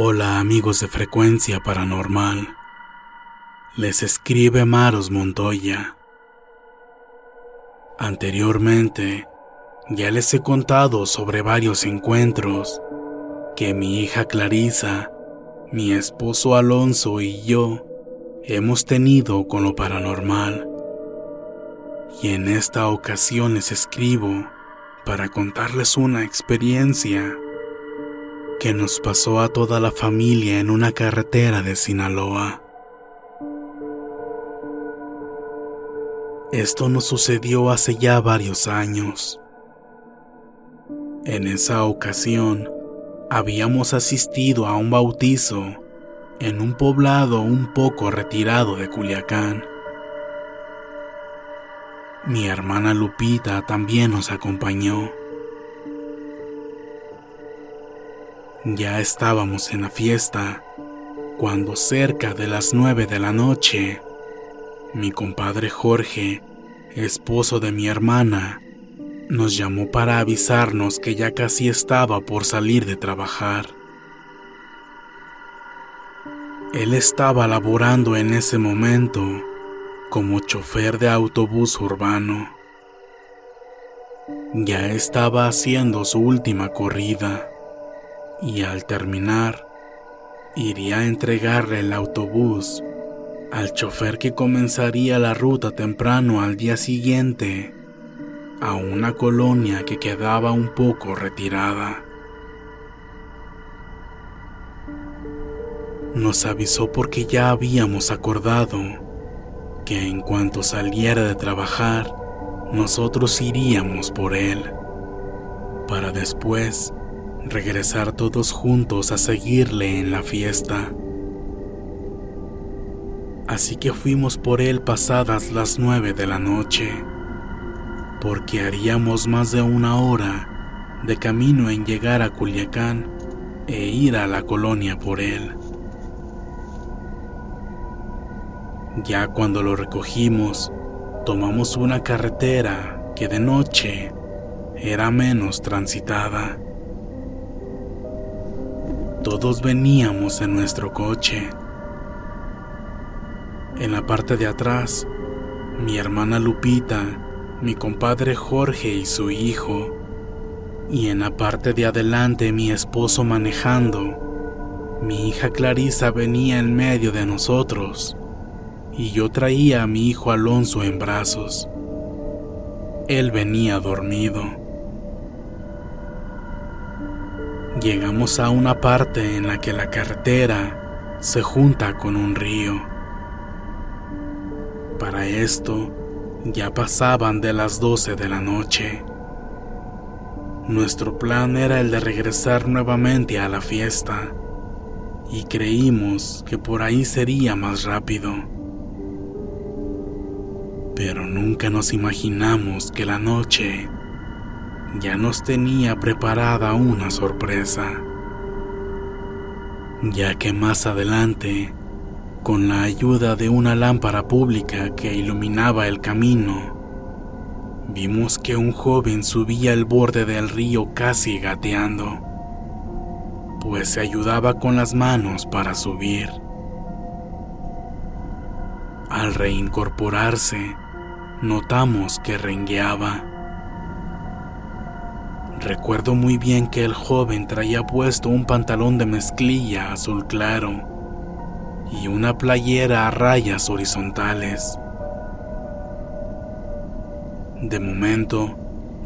Hola amigos de Frecuencia Paranormal. Les escribe Maros Montoya. Anteriormente, ya les he contado sobre varios encuentros que mi hija Clarisa, mi esposo Alonso y yo hemos tenido con lo paranormal. Y en esta ocasión les escribo para contarles una experiencia que nos pasó a toda la familia en una carretera de Sinaloa. Esto nos sucedió hace ya varios años. En esa ocasión, habíamos asistido a un bautizo en un poblado un poco retirado de Culiacán. Mi hermana Lupita también nos acompañó. Ya estábamos en la fiesta cuando cerca de las nueve de la noche, mi compadre Jorge, esposo de mi hermana, nos llamó para avisarnos que ya casi estaba por salir de trabajar. Él estaba laborando en ese momento como chofer de autobús urbano. Ya estaba haciendo su última corrida y al terminar iría a entregarle el autobús al chofer que comenzaría la ruta temprano al día siguiente a una colonia que quedaba un poco retirada. Nos avisó porque ya habíamos acordado que en cuanto saliera de trabajar, nosotros iríamos por él, para después regresar todos juntos a seguirle en la fiesta. Así que fuimos por él pasadas las nueve de la noche, porque haríamos más de una hora de camino en llegar a Culiacán e ir a la colonia por él. Ya cuando lo recogimos, tomamos una carretera que de noche era menos transitada. Todos veníamos en nuestro coche. En la parte de atrás, mi hermana Lupita, mi compadre Jorge y su hijo. Y en la parte de adelante mi esposo manejando. Mi hija Clarisa venía en medio de nosotros y yo traía a mi hijo Alonso en brazos. Él venía dormido. Llegamos a una parte en la que la carretera se junta con un río. Para esto, ya pasaban de las 12 de la noche. Nuestro plan era el de regresar nuevamente a la fiesta y creímos que por ahí sería más rápido. Pero nunca nos imaginamos que la noche ya nos tenía preparada una sorpresa, ya que más adelante, con la ayuda de una lámpara pública que iluminaba el camino, vimos que un joven subía el borde del río casi gateando, pues se ayudaba con las manos para subir. Al reincorporarse, notamos que rengueaba. Recuerdo muy bien que el joven traía puesto un pantalón de mezclilla azul claro y una playera a rayas horizontales. De momento,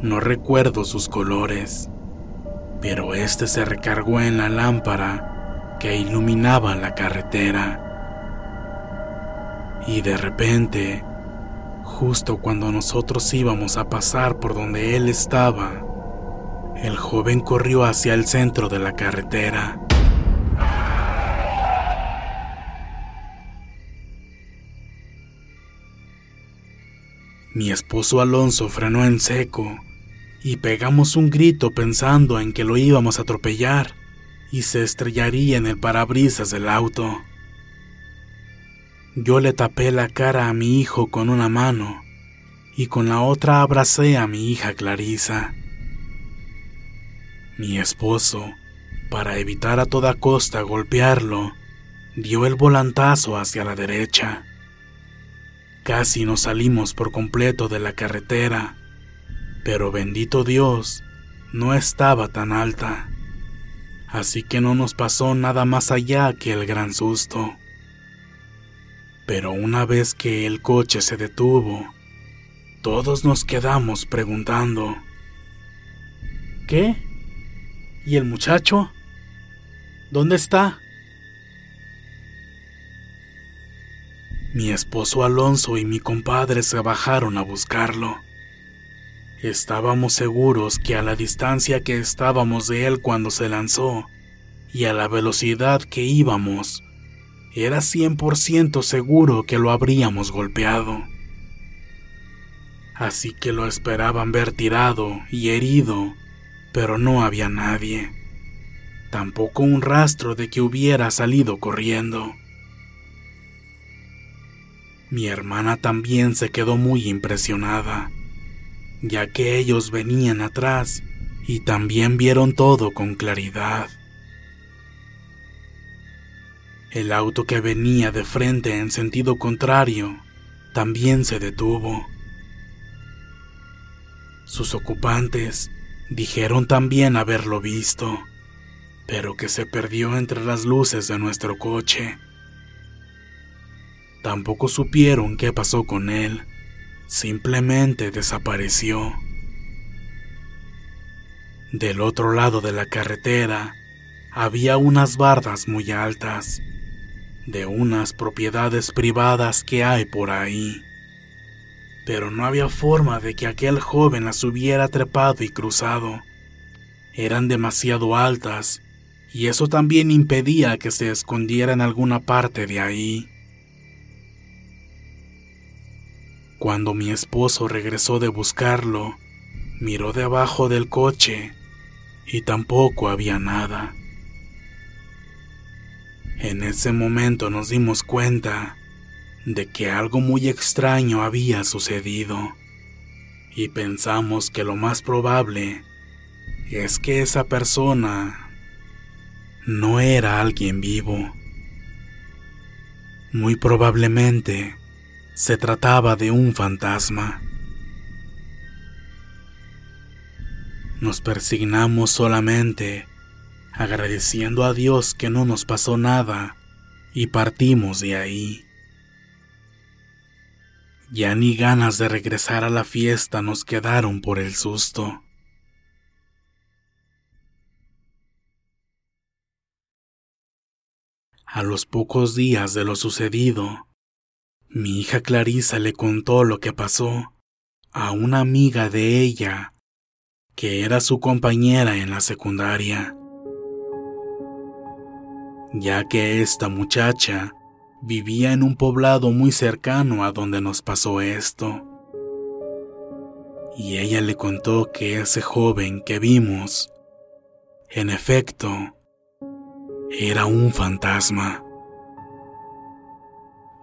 no recuerdo sus colores, pero este se recargó en la lámpara que iluminaba la carretera. Y de repente, justo cuando nosotros íbamos a pasar por donde él estaba, el joven corrió hacia el centro de la carretera. Mi esposo Alonso frenó en seco y pegamos un grito pensando en que lo íbamos a atropellar y se estrellaría en el parabrisas del auto. Yo le tapé la cara a mi hijo con una mano y con la otra abracé a mi hija Clarisa. Mi esposo, para evitar a toda costa golpearlo, dio el volantazo hacia la derecha. Casi nos salimos por completo de la carretera, pero bendito Dios, no estaba tan alta, así que no nos pasó nada más allá que el gran susto. Pero una vez que el coche se detuvo, todos nos quedamos preguntando, ¿qué? ¿Y el muchacho? ¿Dónde está? Mi esposo Alonso y mi compadre se bajaron a buscarlo. Estábamos seguros que a la distancia que estábamos de él cuando se lanzó y a la velocidad que íbamos, era 100% seguro que lo habríamos golpeado. Así que lo esperaban ver tirado y herido, pero no había nadie. Tampoco un rastro de que hubiera salido corriendo. Mi hermana también se quedó muy impresionada, ya que ellos venían atrás y también vieron todo con claridad. El auto que venía de frente en sentido contrario también se detuvo. Sus ocupantes dijeron también haberlo visto, pero que se perdió entre las luces de nuestro coche. Tampoco supieron qué pasó con él. Simplemente desapareció. Del otro lado de la carretera había unas bardas muy altas, de unas propiedades privadas que hay por ahí. Pero no había forma de que aquel joven las hubiera trepado y cruzado. Eran demasiado altas, y eso también impedía que se escondiera en alguna parte de ahí. Cuando mi esposo regresó de buscarlo, miró debajo del coche y tampoco había nada. En ese momento nos dimos cuenta de que algo muy extraño había sucedido y pensamos que lo más probable es que esa persona no era alguien vivo. Muy probablemente se trataba de un fantasma. Nos persignamos solamente agradeciendo a Dios que no nos pasó nada y partimos de ahí. Ya ni ganas de regresar a la fiesta nos quedaron por el susto. A los pocos días de lo sucedido, mi hija Clarisa le contó lo que pasó a una amiga de ella, que era su compañera en la secundaria, ya que esta muchacha vivía en un poblado muy cercano a donde nos pasó esto. Y ella le contó que ese joven que vimos, en efecto, era un fantasma,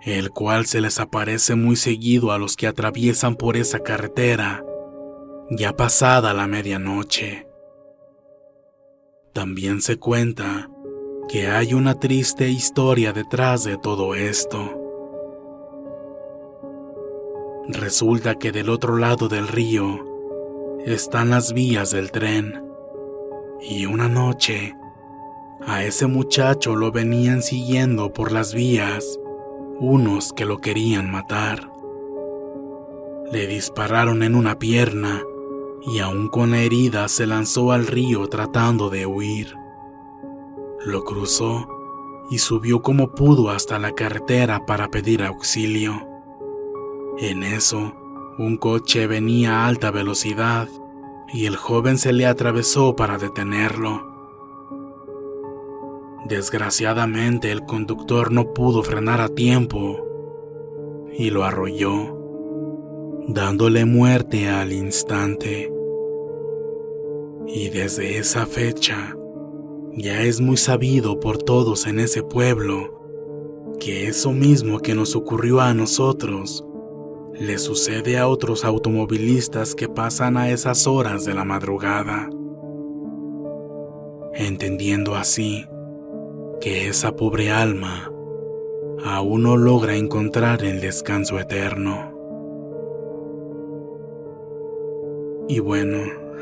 el cual se les aparece muy seguido a los que atraviesan por esa carretera, ya pasada la medianoche. También se cuenta que hay una triste historia detrás de todo esto. Resulta que del otro lado del río están las vías del tren y una noche a ese muchacho lo venían siguiendo por las vías unos que lo querían matar. Le dispararon en una pierna y aún con la herida se lanzó al río tratando de huir. Lo cruzó y subió como pudo hasta la carretera para pedir auxilio. En eso, un coche venía a alta velocidad y el joven se le atravesó para detenerlo. Desgraciadamente el conductor no pudo frenar a tiempo y lo arrolló, dándole muerte al instante. Y desde esa fecha, ya es muy sabido por todos en ese pueblo que eso mismo que nos ocurrió a nosotros le sucede a otros automovilistas que pasan a esas horas de la madrugada, entendiendo así que esa pobre alma aún no logra encontrar el descanso eterno. Y bueno,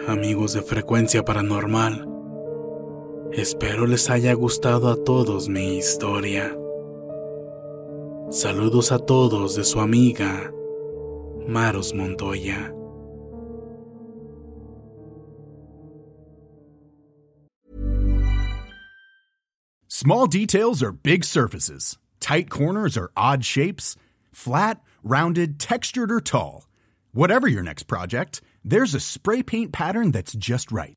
amigos de frecuencia paranormal, espero les haya gustado a todos mi historia. Saludos a todos de su amiga Maros Montoya. Small details are big surfaces. Tight corners are odd shapes. Flat, rounded, textured, or tall. Whatever your next project, there's a spray paint pattern that's just right.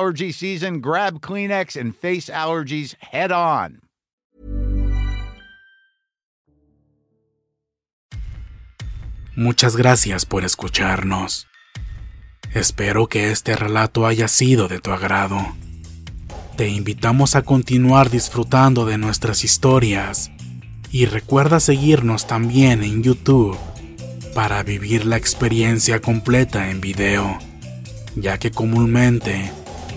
allergy season, grab Kleenex and face allergies head on. Muchas gracias por escucharnos. Espero que este relato haya sido de tu agrado. Te invitamos a continuar disfrutando de nuestras historias y recuerda seguirnos también en YouTube para vivir la experiencia completa en video, ya que comúnmente